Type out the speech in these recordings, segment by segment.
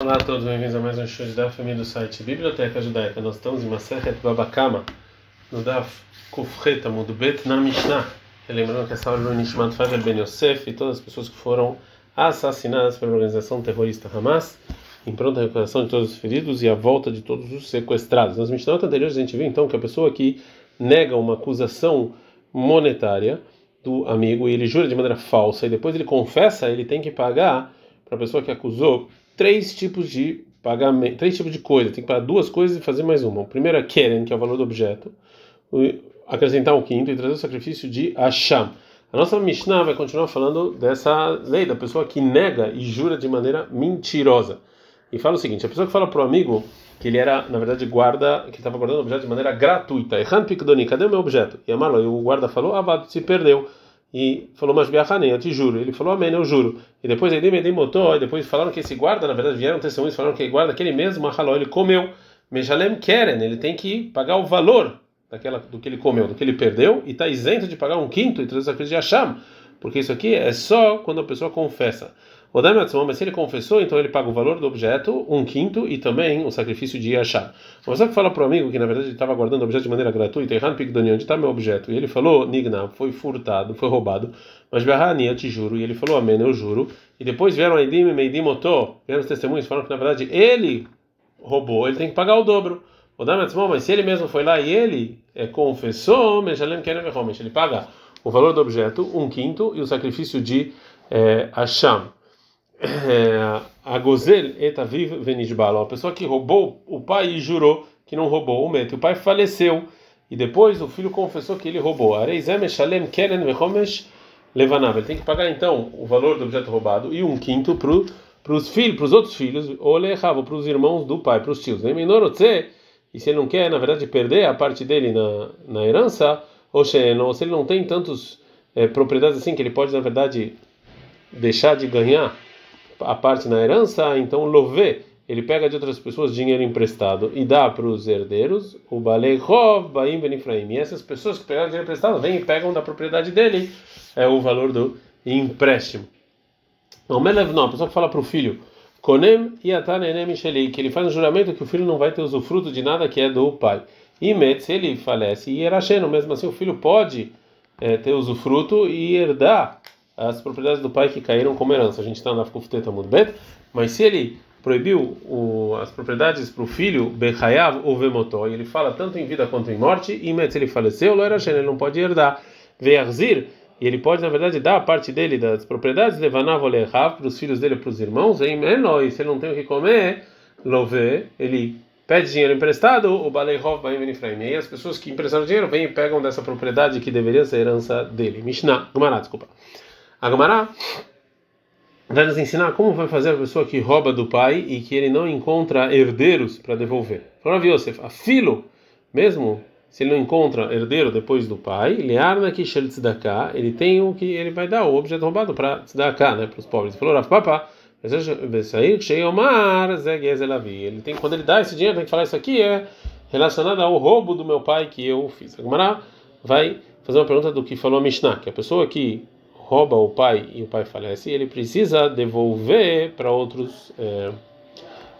Olá a todos, bem-vindos a mais um show da família do site Biblioteca Judaica. Nós estamos em Maseret Babakama, no Daf Kufreta Mudbet na Mishnah. Lembrando que essa hora do Nishmat Favel Ben Yosef e todas as pessoas que foram assassinadas pela organização terrorista Hamas, em pronta recuperação de todos os feridos e a volta de todos os sequestrados. Nas Mishnah anteriores a gente viu então que a pessoa que nega uma acusação monetária do amigo e ele jura de maneira falsa e depois ele confessa, ele tem que pagar para a pessoa que acusou três tipos de pagamento, três tipos de coisa, tem que pagar duas coisas e fazer mais uma. O primeiro é Keren, que é o valor do objeto, acrescentar um quinto e trazer o sacrifício de Asham. A nossa Mishnah vai continuar falando dessa lei da pessoa que nega e jura de maneira mentirosa. E fala o seguinte: a pessoa que fala para o amigo que ele era, na verdade, guarda, que estava guardando o objeto de maneira gratuita. Erran Pikdoni, cadê o meu objeto? E Amalo, e o guarda falou, ah, se perdeu. E falou, mas Biachanem, eu te juro. Ele falou, amém, eu juro. E depois ele me motor, e depois falaram que esse guarda, na verdade, vieram testemunhos, falaram que ele guarda aquele mesmo Mahaló, ele comeu. Mejalem Keren, ele tem que pagar o valor daquela, do que ele comeu, do que ele perdeu, e está isento de pagar um quinto e trazer sacrifício de Hashem, porque isso aqui é só quando a pessoa confessa. Mas se ele confessou, então ele paga o valor do objeto, um quinto, e também o sacrifício de achar. Uma pessoa que fala para o amigo que na verdade ele estava guardando o objeto de maneira gratuita, Erran Pigdoni, onde está meu objeto? E ele falou, Nigna, foi furtado, foi roubado, mas Berrania, te juro, e ele falou, Amém, eu juro. E depois vieram Eidim e Meidim Otô, vieram os testemunhos, falaram que na verdade ele roubou, ele tem que pagar o dobro. O mas se ele mesmo foi lá e ele é, confessou, ele paga o valor do objeto, um quinto, e o sacrifício de é. É, a Gozel etaviv venishbalo, a pessoa que roubou o pai e jurou que não roubou o mete. O pai faleceu e depois o filho confessou que ele roubou. Areizem keren vechomesh levanav. Ele tem que pagar então o valor do objeto roubado e um quinto para os filhos, para os outros filhos, ou lechavo para os irmãos do pai, para os tios. E se ele não quer, na verdade, perder a parte dele na, na herança, ou se ele não tem tantas é, propriedades assim que ele pode, na verdade, deixar de ganhar a parte na herança, então Lové, ele pega de outras pessoas dinheiro emprestado e dá para os herdeiros, o Baleihov, Baim Benifraim. E essas pessoas que pegaram dinheiro emprestado vêm e pegam da propriedade dele é o valor do empréstimo. Não, não, a pessoa que fala para o filho, Konem Yatanenem Sheli, que ele faz um juramento que o filho não vai ter usufruto de nada que é do pai. E Met, se ele falece, e Erasheno, mesmo assim o filho pode é, ter usufruto e herdar as propriedades do pai que caíram como herança. A gente está na Kufteta Mudbet, mas se ele proibiu o, as propriedades para o filho, Bechayav ou Vemotó, e ele fala tanto em vida quanto em morte, e se ele faleceu, lo era ele não pode herdar. Vearzir, e ele pode, na verdade, dar a parte dele das propriedades, levanav ou para os filhos dele, para os irmãos, em menor, e se ele não tem o que comer, love, ele pede dinheiro emprestado, o Baleihov Baim Benifraim. E as pessoas que emprestaram dinheiro vêm e pegam dessa propriedade que deveria ser herança dele. Mishnah, Gumará, desculpa. A Gemara vai nos ensinar como vai fazer a pessoa que rouba do pai e que ele não encontra herdeiros para devolver. Fala Yosef, a filo, mesmo se ele não encontra herdeiro depois do pai, learna que ele tem o que ele vai dar, o objeto roubado para tzedakah, né, para os pobres. Ele falou, Rav Papa, ele tem quando ele dá esse dinheiro, tem que falar isso aqui é relacionado ao roubo do meu pai que eu fiz. A Gemara vai fazer uma pergunta do que falou a Mishnah, que a pessoa que rouba o pai e o pai falece, ele precisa devolver para outros é,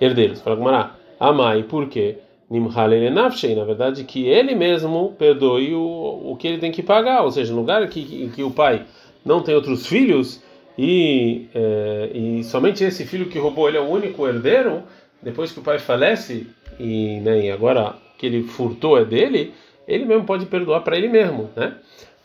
herdeiros. Fala Gmará, amai, por quê? na verdade, que ele mesmo perdoe o, o que ele tem que pagar, ou seja, no lugar que, que, que o pai não tem outros filhos e, é, e somente esse filho que roubou ele é o único herdeiro, depois que o pai falece e, né, e agora que ele furtou é dele, ele mesmo pode perdoar para ele mesmo, né?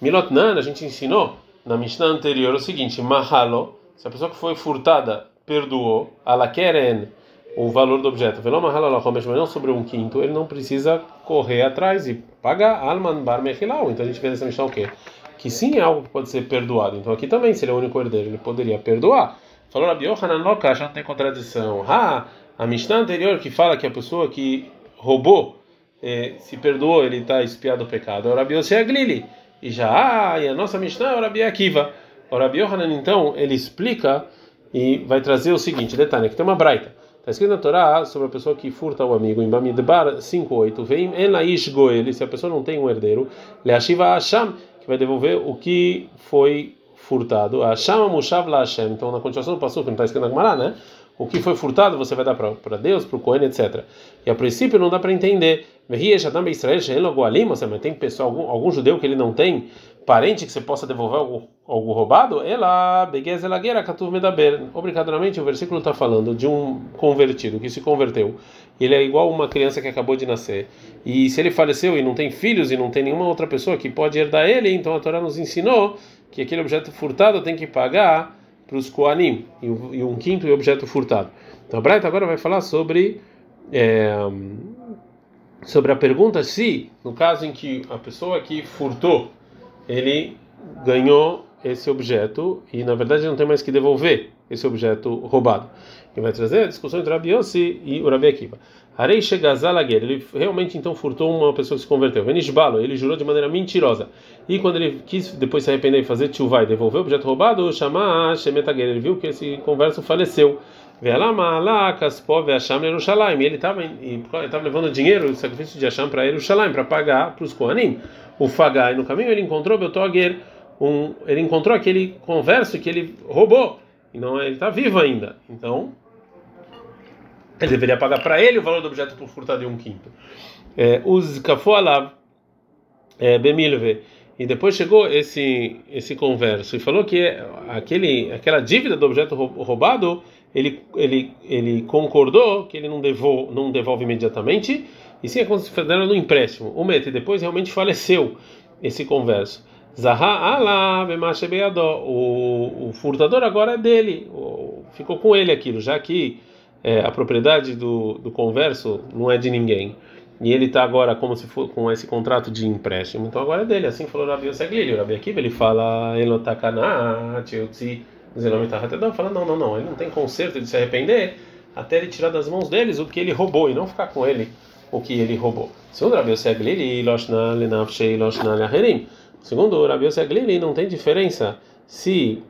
Milotnan, a gente ensinou na Mishnah anterior o seguinte: Mahalo, se a pessoa que foi furtada perdoou, alakeren, o valor do objeto, velo mahalo mas não sobre um quinto, ele não precisa correr atrás e pagar alman bar mechilau. Então a gente vê nessa Mishnah o quê? Que sim é algo que pode ser perdoado. Então aqui também, se ele é o único herdeiro, ele poderia perdoar. Falou Rabi Yohanan Lokash, não tem contradição. Ah, a Mishnah anterior que fala que a pessoa que roubou eh, se perdoou, ele está espiado o pecado. É o Rabi Yossi Aglili. E já, ah, e a nossa Mishnah é o Rabi Akiva. O Rabi Yohanan, então, ele explica e vai trazer o seguinte: detalhe, que tem uma braita. Está escrito na Torá sobre a pessoa que furta o amigo em Bamidbar 5.8. Vem en laish goel, se a pessoa não tem um herdeiro, leashiva Hashem, que vai devolver o que foi furtado. Hashem mushav la Hashem. Então, na continuação do passo, que não está escrito na Gemara, né? O que foi furtado você vai dar para Deus, para o Cohen, etc. E a princípio não dá para entender. Mas tem pessoa, algum, algum judeu que ele não tem parente que você possa devolver algo, algo roubado? Ela. Obrigatoriamente o versículo está falando de um convertido que se converteu. Ele é igual uma criança que acabou de nascer. E se ele faleceu e não tem filhos e não tem nenhuma outra pessoa que pode herdar ele, então a Torá nos ensinou que aquele objeto furtado tem que pagar para os Koanim e um quinto objeto furtado. Então Braita agora vai falar sobre é, sobre a pergunta se, no caso em que a pessoa que furtou, ele ganhou esse objeto e na verdade não tem mais que devolver esse objeto roubado. E vai trazer a discussão entre Rabi Yossi e o Rabi Akiva. Arei Shegazalaguer, ele realmente então furtou uma pessoa que se converteu. Venishbalo, ele jurou de maneira mentirosa. E quando ele quis depois se arrepender e fazer tchuvá e devolver o objeto roubado, chamar Shemetaguer, ele viu que esse converso faleceu. Ele estava levando dinheiro, o sacrifício de Hashem para Yerushalayim, para pagar para os Kohanim. O Fagai, no caminho ele encontrou Beltoguer, um, ele encontrou aquele converso que ele roubou. E não, ele está vivo ainda. Então, ele deveria pagar para ele o valor do objeto por furtado de um quinto. É, os Kafualav é, Bemilve. E depois chegou esse esse converso e falou que aquele aquela dívida do objeto roubado ele ele ele concordou que ele não devolve não devolve imediatamente e sim é considerado no empréstimo. O Mete depois realmente faleceu esse converso. Zaha ala o, o furtador agora é dele, ficou com ele aquilo, já que é, a propriedade do, do converso não é de ninguém. E ele está agora como se for com esse contrato de empréstimo, então agora é dele. Assim falou Rabi Yoseglili. O Rabi Akiva ele fala fala não, não, não, ele não tem conserto de se arrepender até ele tirar das mãos deles o que ele roubou e não ficar com ele o que ele roubou. Segundo Rabi Yoseglili. Segundo Rabi Yoseglili, não tem diferença se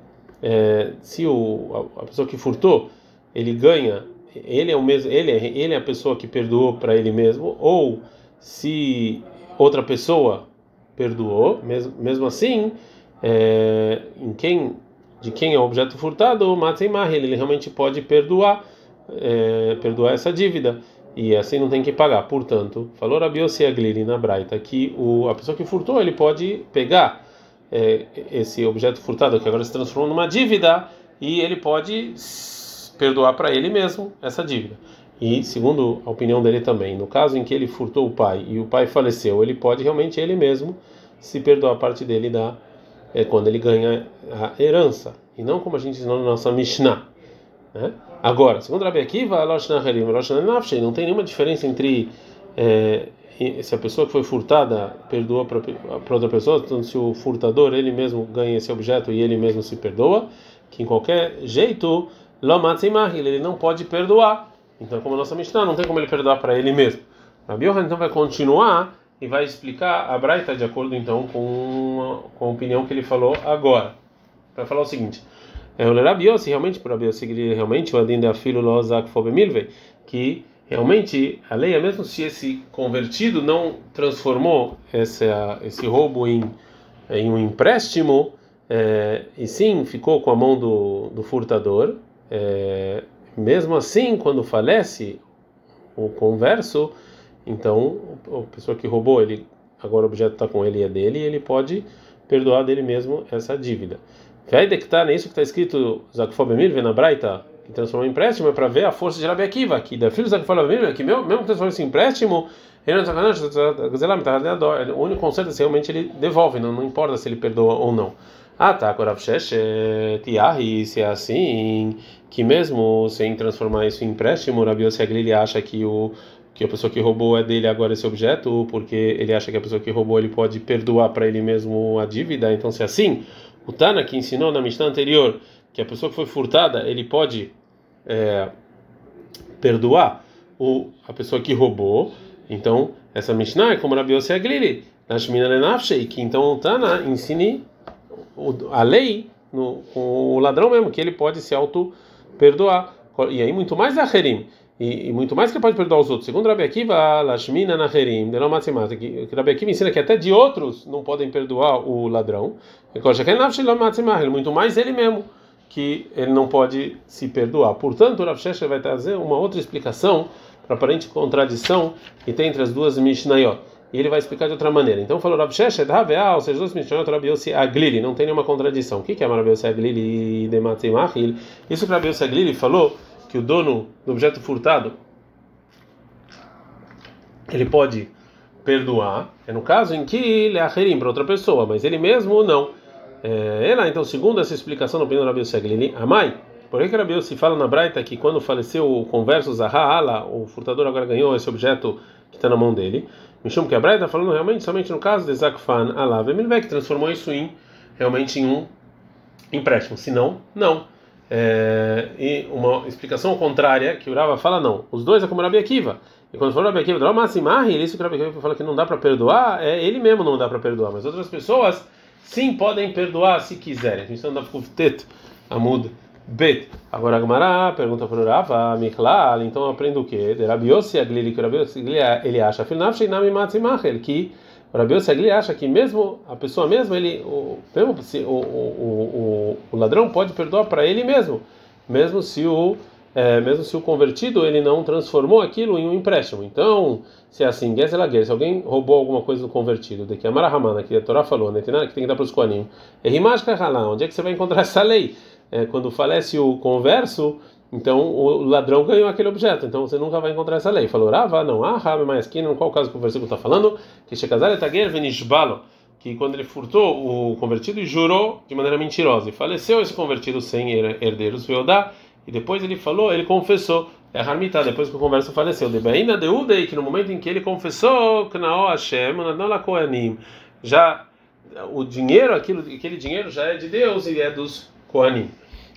é, se o, a pessoa que furtou ele ganha ele é o mesmo, ele é, ele é a pessoa que perdoou para ele mesmo, ou se outra pessoa perdoou, mesmo, mesmo assim, é, em quem de quem é o objeto furtado, o Matzimah, ele realmente pode perdoar, é, perdoar essa dívida e assim não tem que pagar. Portanto, falou Rabi Agliri na Braita que o, a pessoa que furtou ele pode pegar é, esse objeto furtado que agora se transformou numa dívida e ele pode perdoar para ele mesmo essa dívida. E, segundo a opinião dele também, no caso em que ele furtou o pai e o pai faleceu, ele pode realmente ele mesmo se perdoar a parte dele da é, quando ele ganha a herança, e não como a gente ensinou na nossa Mishnah. Né? Agora, segundo Rabi Akiva, não tem nenhuma diferença entre é, se a pessoa que foi furtada perdoa para outra pessoa, então se o furtador ele mesmo ganha esse objeto e ele mesmo se perdoa, que em qualquer jeito ele não pode perdoar. Então, como a nossa Mishnah, não tem como ele perdoar para ele mesmo. Rabi Yohan então vai continuar e vai explicar a Braita de acordo então com, com a opinião que ele falou agora. Vai falar o seguinte: é o Rabi Yossi realmente para Rabi Yossi realmente o Adin da filho Lozak Fobemilve que realmente a lei é mesmo se esse convertido não transformou esse, esse roubo em, em um empréstimo é, e sim ficou com a mão do, do furtador é, mesmo assim, quando falece o converso, então a pessoa que roubou, ele agora o objeto está com ele e é dele, e ele pode perdoar dele mesmo essa dívida. Vai dectar nisso que está escrito Zakfobemir, na Braita, que transformou em empréstimo, é para ver a força de Rabi Akiva, que da filho Zakfobemir, que mesmo que transformou esse empréstimo, ele não o único conserto é se realmente ele devolve, não, não importa se ele perdoa ou não. Ah, tá, Koravshesh, Tiahi, se é assim, que mesmo sem transformar isso em empréstimo, Rabi Yossi acha que o que a pessoa que roubou é dele agora esse objeto, porque ele acha que a pessoa que roubou ele pode perdoar para ele mesmo a dívida. Então, se é assim, o Tana que ensinou na Mishnah anterior que a pessoa que foi furtada ele pode é, perdoar o, a pessoa que roubou. Então, essa Mishnah é como Rabi Yossi Aglili, Nashmina Lenafshei, que então o Tana ensine a lei no, com o ladrão mesmo, que ele pode se auto-perdoar. E aí, muito mais a Herim. E, e, muito mais que ele pode perdoar os outros. Segundo Rabi Akiva, Lashmina na Herim, de matemática, que Rabi Akiva ensina que até de outros não podem perdoar o ladrão. Muito mais ele mesmo. que ele não pode se perdoar. Portanto, Rav Sheshet vai trazer uma outra explicação para a aparente contradição que tem entre as duas Mishnayot. E ele vai explicar de outra maneira. Então falou Rav Sheshet, ou seja, duas Mishnayot, Rabi Yossi Aglili, não tem nenhuma contradição. O que é Rabi Yossi Aglili e Dematzimachil? Isso que Rabi Yossi Aglili falou, que o dono do objeto furtado, ele pode perdoar, é no caso em que ele é aherim para outra pessoa, mas ele mesmo não. É, ela, então, segundo essa explicação no opinião do Rabi Seglini, a mãe, por que Rabi se fala na Braita que quando faleceu o converso Zaha o furtador agora ganhou esse objeto que está na mão dele? Chamo que a Braita está falando realmente somente no caso de Zakfan Allah que transformou isso em realmente em um empréstimo. Se não, não. É, e uma explicação contrária que o Rava fala não. Os dois é como Rabi Akiva. E quando falou Rabi Akiva, isso que o Rabi Akiva fala que não dá para perdoar, é ele mesmo não dá para perdoar, mas outras pessoas sim podem perdoar se quiserem. A gente está na Kuftet Amud Bet. Agora a Gemara pergunta para o Rava, Miklal, então aprendo o quê? De Rabi Yossi Aglili, que o Rabi Yossi ele acha, que o Rabi Yossi Aglili acha que mesmo a pessoa mesmo, ele, o, mesmo se, o, o, o, o ladrão pode perdoar para ele mesmo, mesmo se o é, mesmo se o convertido ele não transformou aquilo em um empréstimo. Então, se é assim, se alguém roubou alguma coisa do convertido, de que a Marahamana, que a Torá falou, né, que tem que dar para os Koanim, onde é que você vai encontrar essa lei? É, quando falece o converso, então o ladrão ganhou aquele objeto, então você nunca vai encontrar essa lei. Falou, Rava, não, ah, Rabi, mas aqui, qual caso que o versículo está falando? Que venishbalo, que quando ele furtou o convertido e jurou de maneira mentirosa, e faleceu esse convertido sem herdeiros, dar e depois ele falou, ele confessou, é Harmitá, depois que o converso faleceu, de Beina Deudei, que no momento em que ele confessou, já o dinheiro, aquilo, aquele dinheiro já é de Deus e é dos Koanim.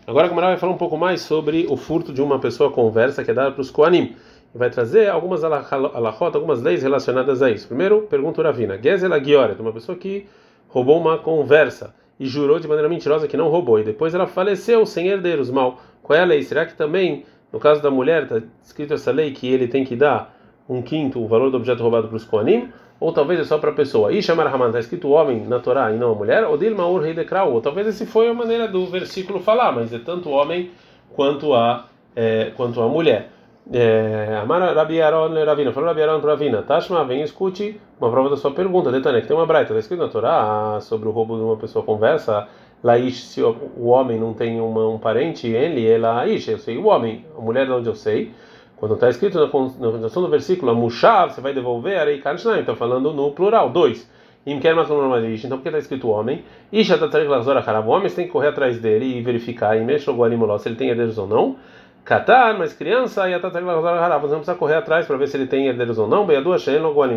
Agora a Gamara vai falar um pouco mais sobre o furto de uma pessoa conversa que é dada para os Koanim. E vai trazer algumas alahot, algumas leis relacionadas a isso. Primeiro, pergunta Ravina. Gezel Agioret, uma pessoa que roubou uma conversa e jurou de maneira mentirosa que não roubou. E depois ela faleceu sem herdeiros, mal. Qual é a lei? Será que também, no caso da mulher, está escrito essa lei que ele tem que dar um quinto o valor do objeto roubado para os Koanim? Ou talvez é só para a pessoa. E chamar Raman, está escrito homem na Torá e não a mulher? Ou Dilma Ur Rei Ou talvez esse foi a maneira do versículo falar, mas é tanto homem quanto a, é, quanto a mulher. É, Amar Rabi Aaron Ravina, falou Rabi Aaron Ravina, Tashma, vem escute uma prova da sua pergunta, Detane, que tem uma braita, está escrito na Torá sobre o roubo de uma pessoa conversa, Laish, se o homem não tem uma, um parente, ele é Laish, eu sei o homem, a mulher de onde eu sei. Quando está escrito na continuação do versículo, Mushav, você vai devolver, Arei Karshnaim, está falando no plural, dois. Então porque está escrito homem, Isha está o homem tem que correr atrás dele e verificar, e mexe o se ele tem herdeiros ou não. Catar, mas criança, e a você não precisa correr atrás para ver se ele tem herdeiros ou não. Bem, a duas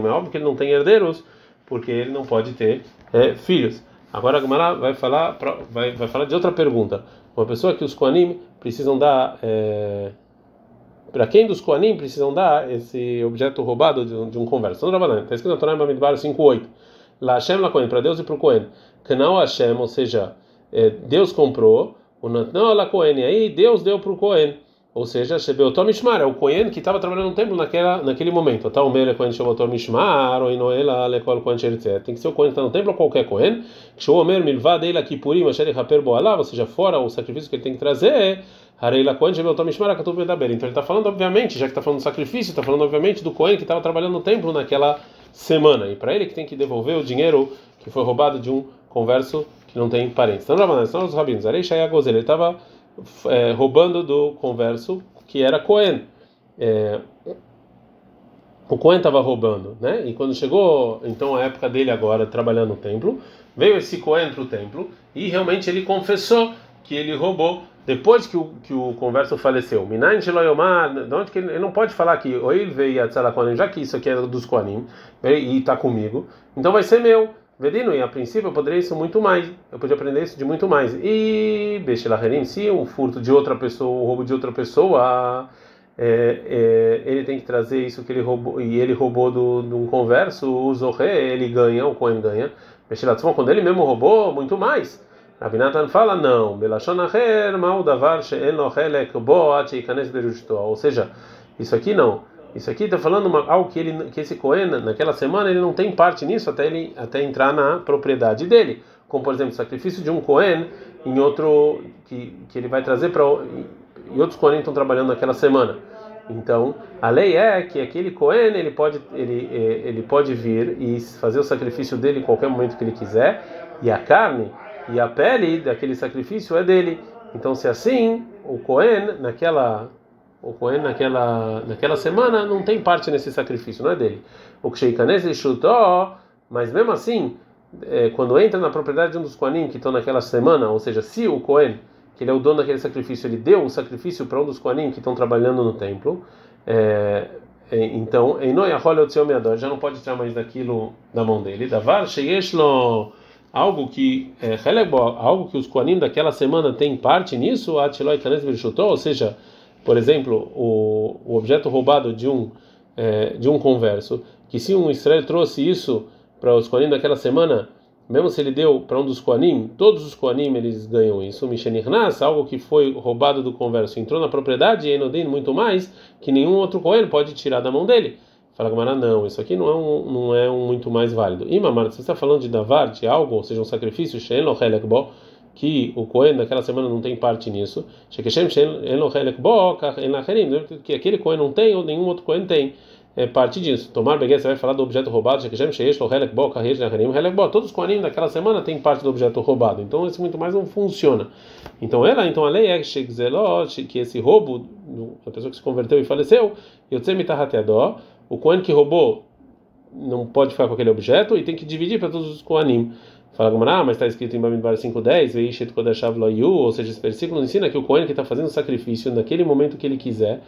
é óbvio que ele não tem herdeiros, porque ele não pode ter é, filhos. Agora a Gemara vai falar, vai, vai falar de outra pergunta. Uma pessoa que os Koanim precisam dar. É, para quem dos Koanim precisam dar esse objeto roubado de, um, de um converso? Não está escrito na Torá Bamidbar 5.8. La Hashem la Kohen, para Deus e para o Kohen. Canal Hashem, ou seja, é, Deus comprou, o Natnau la Kohen, e aí Deus deu para o Kohen. Ou seja, Shebeotor Mishmar, é o Kohen que estava trabalhando no templo naquela, naquele momento. Tá o Mele Kohen Shebeotor Mishmar, ou Inoela Lekol Kohen Sheritze. Tem que ser o Kohen que está no templo ou qualquer Kohen. Shomer Milvad Eila Kipurim, Asher Haper Boalav, ou seja, fora o sacrifício que ele tem que trazer. Hareila Kohen Shebeotor Mishmar, Akatuv Bedaber. Então ele está falando, obviamente, já que está falando do sacrifício, está falando, obviamente, do Kohen que estava trabalhando no templo naquela semana. E para ele que tem que devolver o dinheiro que foi roubado de um converso que não tem parentes. Então, Rabanan, os rabinos. Arei Shaya Gozel, ele estava é, roubando do converso que era Cohen. É, o Cohen estava roubando, né? E quando chegou então a época dele agora trabalhando no templo, veio esse Cohen para o templo e realmente ele confessou que ele roubou depois que o, que o converso faleceu. Minayin Sheloyomar, de onde que ele, ele não pode falar que Oil veio a já que isso aqui é dos Kohanim e está comigo, então vai ser meu. Vedino, e a princípio eu poderia isso muito mais, eu podia aprender isso de muito mais. E Beshilaherim, se um furto de outra pessoa, um roubo de outra pessoa, é, é, ele tem que trazer isso que ele roubou, e ele roubou do, um converso, o Zohe, ele ganha, o Cohen ganha. Beshilatzmon, quando ele mesmo roubou, muito mais. Ravinatan fala, não, Belashonaher, mal davar she'en lo helek bo Ou seja, isso aqui não. Isso aqui está falando uma, algo que, ele, que esse Cohen, naquela semana, ele não tem parte nisso até ele até entrar na propriedade dele. como por exemplo, o sacrifício de um Cohen em outro que, que ele vai trazer para e outros Kohanim estão trabalhando naquela semana. Então, a lei é que aquele Cohen ele pode ele ele pode vir e fazer o sacrifício dele em qualquer momento que ele quiser, e a carne e a pele daquele sacrifício é dele. Então, se assim, o Cohen naquela o Cohen naquela naquela semana não tem parte nesse sacrifício, não é dele. O Ksheikanes chutou, mas mesmo assim, é, quando entra na propriedade de um dos Kohanim que estão naquela semana, ou seja, se o Cohen que ele é o dono daquele sacrifício, ele deu o sacrifício para um dos Kohanim que estão trabalhando no templo, é, é, então, em já não pode tirar mais daquilo da mão dele. Davar sheyeshlo algo que é, algo que os Kohanim daquela semana têm parte nisso, ou seja, por exemplo, o, o objeto roubado de um é, de um converso, que se um Israel trouxe isso para os Kohanim daquela semana, mesmo se ele deu para um dos Koanim, todos os Koanim eles ganham isso. Mishenirnas, algo que foi roubado do converso, entrou na propriedade e Enodin muito mais que nenhum outro Kohen pode tirar da mão dele. Fala Gamara, não, isso aqui não é um, não é um muito mais válido. Imamar, você está falando de davar, de algo, ou seja, um sacrifício, que o Kohen naquela semana não tem parte nisso, que aquele Kohen não tem ou nenhum outro Kohen tem é parte disso. Tomar Beguet, você vai falar do objeto roubado, todos os Kohanim daquela semana têm parte do objeto roubado, então isso muito mais não funciona. Então ela, então a lei é que esse roubo, a pessoa que se converteu e faleceu, o Kohen que roubou não pode ficar com aquele objeto e tem que dividir para todos os Kohanim. Fala Gamara, ah, mas está escrito em Bamidbar 5.10, ou seja, esse versículo ensina que o Kohen que está fazendo sacrifício naquele momento que ele quiser,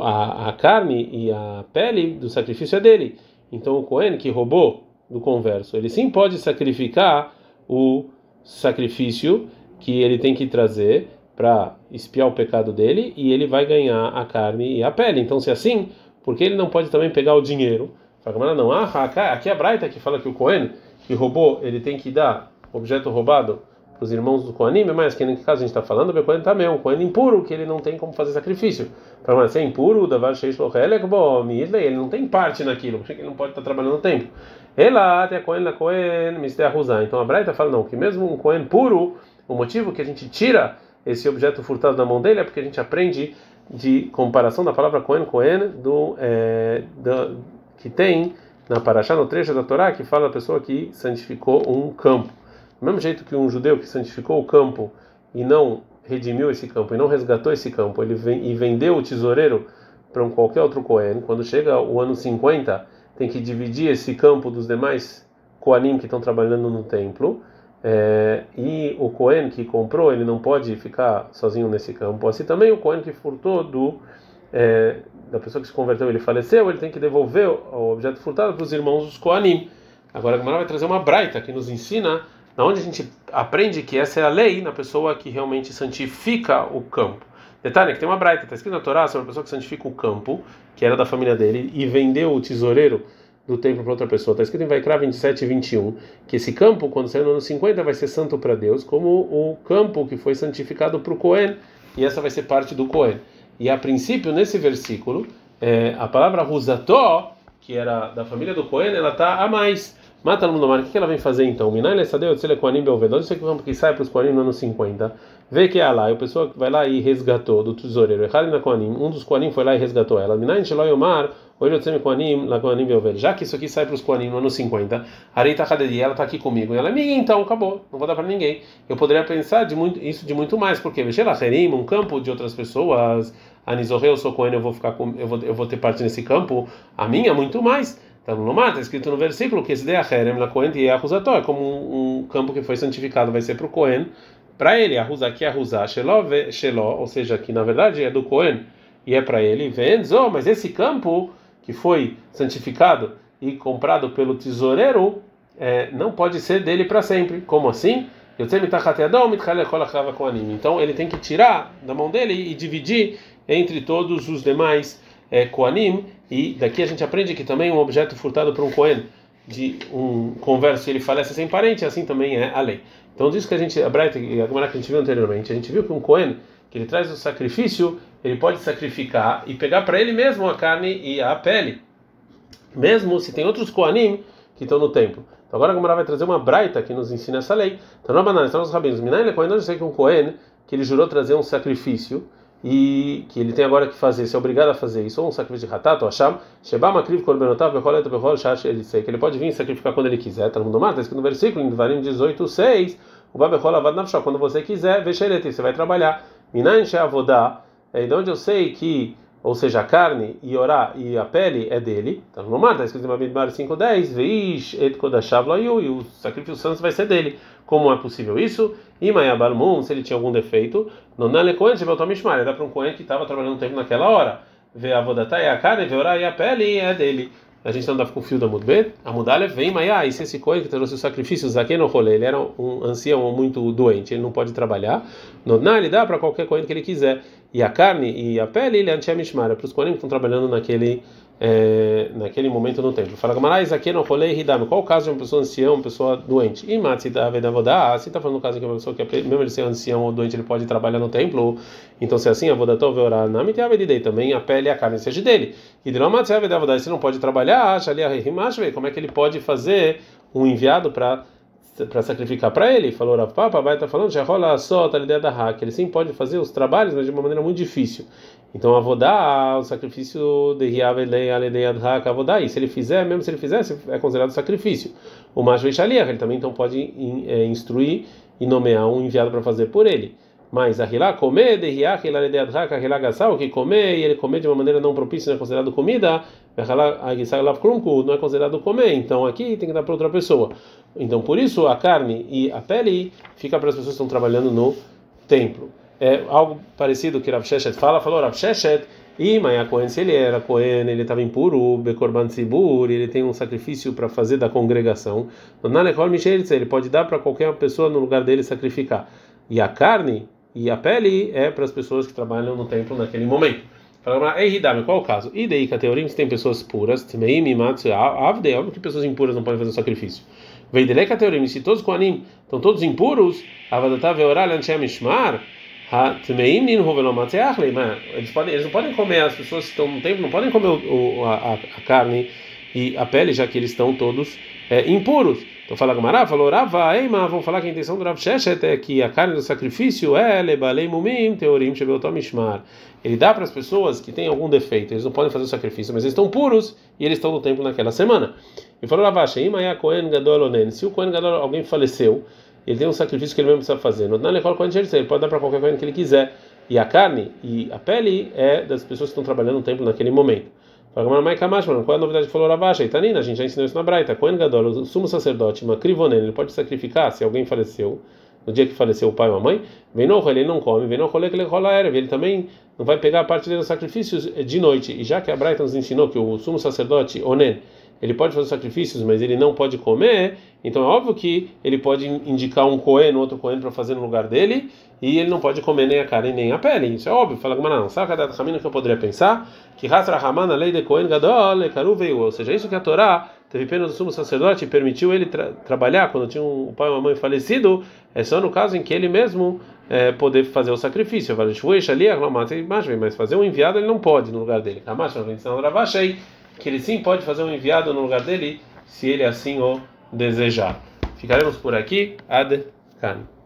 a, a carne e a pele do sacrifício é dele. Então o Cohen que roubou do converso, ele sim pode sacrificar o sacrifício que ele tem que trazer para espiar o pecado dele e ele vai ganhar a carne e a pele. Então, se é assim, por que ele não pode também pegar o dinheiro? Fala, não, ah, aqui é a Braita que fala que o Cohen que roubou, ele tem que dar objeto roubado os irmãos do Kohanim, mas que no caso a gente está falando, o Kohen também, um Kohen impuro, que ele não tem como fazer sacrifício. Para ser impuro, Davar Sheish ele não tem parte naquilo, porque ele não pode estar trabalhando no tempo. Ela até Kohen la Kohen, Mister. Então a Braita fala não, que mesmo um Kohen puro, o motivo que a gente tira esse objeto furtado da mão dele é porque a gente aprende de comparação da palavra Kohen, Kohen, do, é, do que tem na Paraxá, no trecho da Torá, que fala a pessoa que santificou um campo. Do mesmo jeito que um judeu que santificou o campo e não redimiu esse campo e não resgatou esse campo, ele vem e vendeu o tesoureiro para um qualquer outro Cohen, quando chega o ano 50, tem que dividir esse campo dos demais Koanim que estão trabalhando no templo. É, e o Cohen que comprou, ele não pode ficar sozinho nesse campo. Assim também o Cohen que furtou do é, da pessoa que se converteu, ele faleceu, ele tem que devolver o objeto furtado para os irmãos dos Koanim. Agora a Gemara vai trazer uma braita que nos ensina na onde a gente aprende que essa é a lei na pessoa que realmente santifica o campo. Detalhe que tem uma braita, está escrito na Torá sobre a pessoa que santifica o campo, que era da família dele, e vendeu o tesoureiro do templo para outra pessoa. Está escrito em Vaikra 27 e 21 que esse campo, quando sair no ano 50, vai ser santo para Deus, como o campo que foi santificado para o Cohen, e essa vai ser parte do Cohen. E a princípio, nesse versículo, é, a palavra Ruzató, que era da família do Cohen, ela está a mais. Mata no Mar, o que ela vem fazer então? Minai Lessadeu, Tzele Koanim Belvedor, isso aqui vamos que sai para os Koanim no ano 50. Vê que é lá, e a pessoa vai lá e resgatou do tesoureiro, na Koanim, um dos Koanim foi lá e resgatou ela. Minai Sheloi Omar, Oirotzeme Koanim, La Koanim Belvedor. Já que isso aqui sai para os Koanim no ano 50, Areita Kadedi, ela está aqui comigo. E ela é minha, então acabou, não vou dar para ninguém. Eu poderia pensar de muito, isso de muito mais, porque Veshela Herim, um campo de outras pessoas, Anizorre, eu sou Kohen, eu vou, ficar com, eu, vou, eu vou ter parte nesse campo, a minha muito mais. Então, no mar, está escrito no versículo que esse de Acherem la Cohen e Ahuzato é como um, um, campo que foi santificado, vai ser para o Cohen, para ele, Ahuzá aqui Ahuzá, Sheló, ou seja, que na verdade é do Cohen e é para ele, Venzo, mas esse campo que foi santificado e comprado pelo tesoureiro é, não pode ser dele para sempre. Como assim? Então ele tem que tirar da mão dele e dividir entre todos os demais é, Koanim, e daqui a gente aprende que também um objeto furtado por um Kohen de um converso ele falece sem parente, assim também é a lei. Então diz que a gente, a Braita, a que a gente viu anteriormente, a gente viu que um Kohen que ele traz o sacrifício, ele pode sacrificar e pegar para ele mesmo a carne e a pele, mesmo se tem outros Koanim que estão no templo. Então agora a Gemara vai trazer uma braita que nos ensina essa lei. Então, não bananas, estão os rabinos. Minayle Cohen, eu sei que um Cohen, que ele jurou trazer um sacrifício, e que ele tem agora que fazer, se é obrigado a fazer isso, ou um sacrifício de ratato, acham, sheba makriv korbenotav becholet bechol shash ele sei que ele pode vir sacrificar quando ele quiser, tá no mundo está escrito no versículo, em Devarim 18, 6, o babechol avad nafshah, quando você quiser, vexerete, você vai trabalhar. Minayin sheavodá, é de onde eu sei que ou seja, a carne e orar e a pele é dele. Então, no mar está escrito em Bamidbar 5:10, veish et kodashav e o sacrifício santo vai ser dele. Como é possível isso? Imayabalmum, se ele tinha algum defeito, nonale kohen shebeltomishmar, dá para um kohen que estava trabalhando um tempo naquela hora. Vê a e a carne, vê orar e a pele é dele. A gente dá com o fio da Mudbet, a Mudalha vem, mas ah, e se esse coelho que trouxe os sacrifícios aqui no rolê, ele era um ancião muito doente, ele não pode trabalhar, não, ele dá para qualquer coelho que ele quiser. E a carne e a pele, ele é anti-amishmara, para os coelhos que estão trabalhando naquele é, naquele momento no templo. Fala Gamarais, aqui no rolê Hidam, qual o caso de uma pessoa anciã, uma pessoa doente? E Matzita Vedavodá, se está falando no caso de uma pessoa que, mesmo ele ser ancião ou doente, ele pode trabalhar no templo, então se é assim, a Vodatov orar na Mitiavedidei, também a pele e a carne seja dele. E de não Matzita Vedavodá, se não pode trabalhar, acha ali a Rimashve, como é que ele pode fazer um enviado para para sacrificar para ele, falou Rav Papa, vai estar tá falando, já rola só a ideia da hack, ele sim pode fazer os trabalhos, mas de uma maneira muito difícil. Então, avodá, o sacrifício de Riavelei Aledei Adhak avodá, e se ele fizer, mesmo se ele fizesse, é considerado sacrifício. O macho Ishaliach, ele também então pode é, instruir e nomear um enviado para fazer por ele. Mas Ahilá, comer, de Riach, Aledei Adhak, Ahilá Gassal, que comer e ele comer de uma maneira não propícia, não é considerado comida, não é considerado comer, então aqui tem que dar para outra pessoa. Então, por isso, a carne e a pele fica para as pessoas que estão trabalhando no templo é algo parecido que Rav Sheshet fala, falou Rav Sheshet, e Maya Cohen, se ele era Cohen, ele estava impuro, Bekorban Tzibur, ele tem um sacrifício para fazer da congregação, ele pode dar para qualquer pessoa no lugar dele sacrificar. E a carne e a pele é para as pessoas que trabalham no templo naquele momento. Fala, Ei, qual é o caso? E daí, Cateorim, se tem pessoas puras, Tmeim, Mimatsu, Avde, é óbvio que pessoas impuras não podem fazer o sacrifício. Veidele Cateorim, se todos os Koanim estão todos impuros, Avadatav Veoral Anshem Ishmar, eles, podem, eles não podem comer, as pessoas que estão no templo não podem comer o, a, a, carne e a pele, já que eles estão todos é, impuros. Então fala Gamara, falou Rava, Eima, vão falar que a intenção do Rav Sheshet é que a carne do sacrifício é lebalei mumim, teorim, shebeutomishmar. Ele dá para as pessoas que têm algum defeito, eles não podem fazer o sacrifício, mas eles estão puros e eles estão no templo naquela semana. E falou Rava, Sheima Kohen Gadol Onen, se o Kohen Gadol alguém faleceu, ele tem um sacrifício que ele mesmo precisa fazer. Ele pode dar para qualquer coisa que ele quiser. E a carne e a pele é das pessoas que estão trabalhando no templo naquele momento. Qual é a novidade que falou Ravacha? Itanina, a gente já ensinou isso na Braita. Kohen Gadol, o sumo sacerdote, uma crivonen, ele pode sacrificar se alguém faleceu, no dia que faleceu o pai ou a mãe. Vem ele não come, vem rolê que ele rola era. Ele também não vai pegar a parte dele dos sacrifícios de noite. E já que a Braita nos ensinou que o sumo sacerdote, Onen, ele pode fazer sacrifícios, mas ele não pode comer, então é óbvio que ele pode indicar um coen, outro coen para fazer no lugar dele, e ele não pode comer nem a carne nem a pele. Isso é óbvio. Fala, mas não, sabe cada caminho que eu poderia pensar? Que Hasra Hamana, lei de coen gadol, karu veio. Ou seja, isso que a Torá teve pena do sumo sacerdote e permitiu ele tra trabalhar quando tinha um pai e uma mãe falecido, é só no caso em que ele mesmo é, poder fazer o sacrifício. Mas fazer um enviado ele não pode no lugar dele. Kamash, a invenção Ravashei que ele sim pode fazer um enviado no lugar dele, se ele assim o desejar. Ficaremos por aqui. Ad -kan.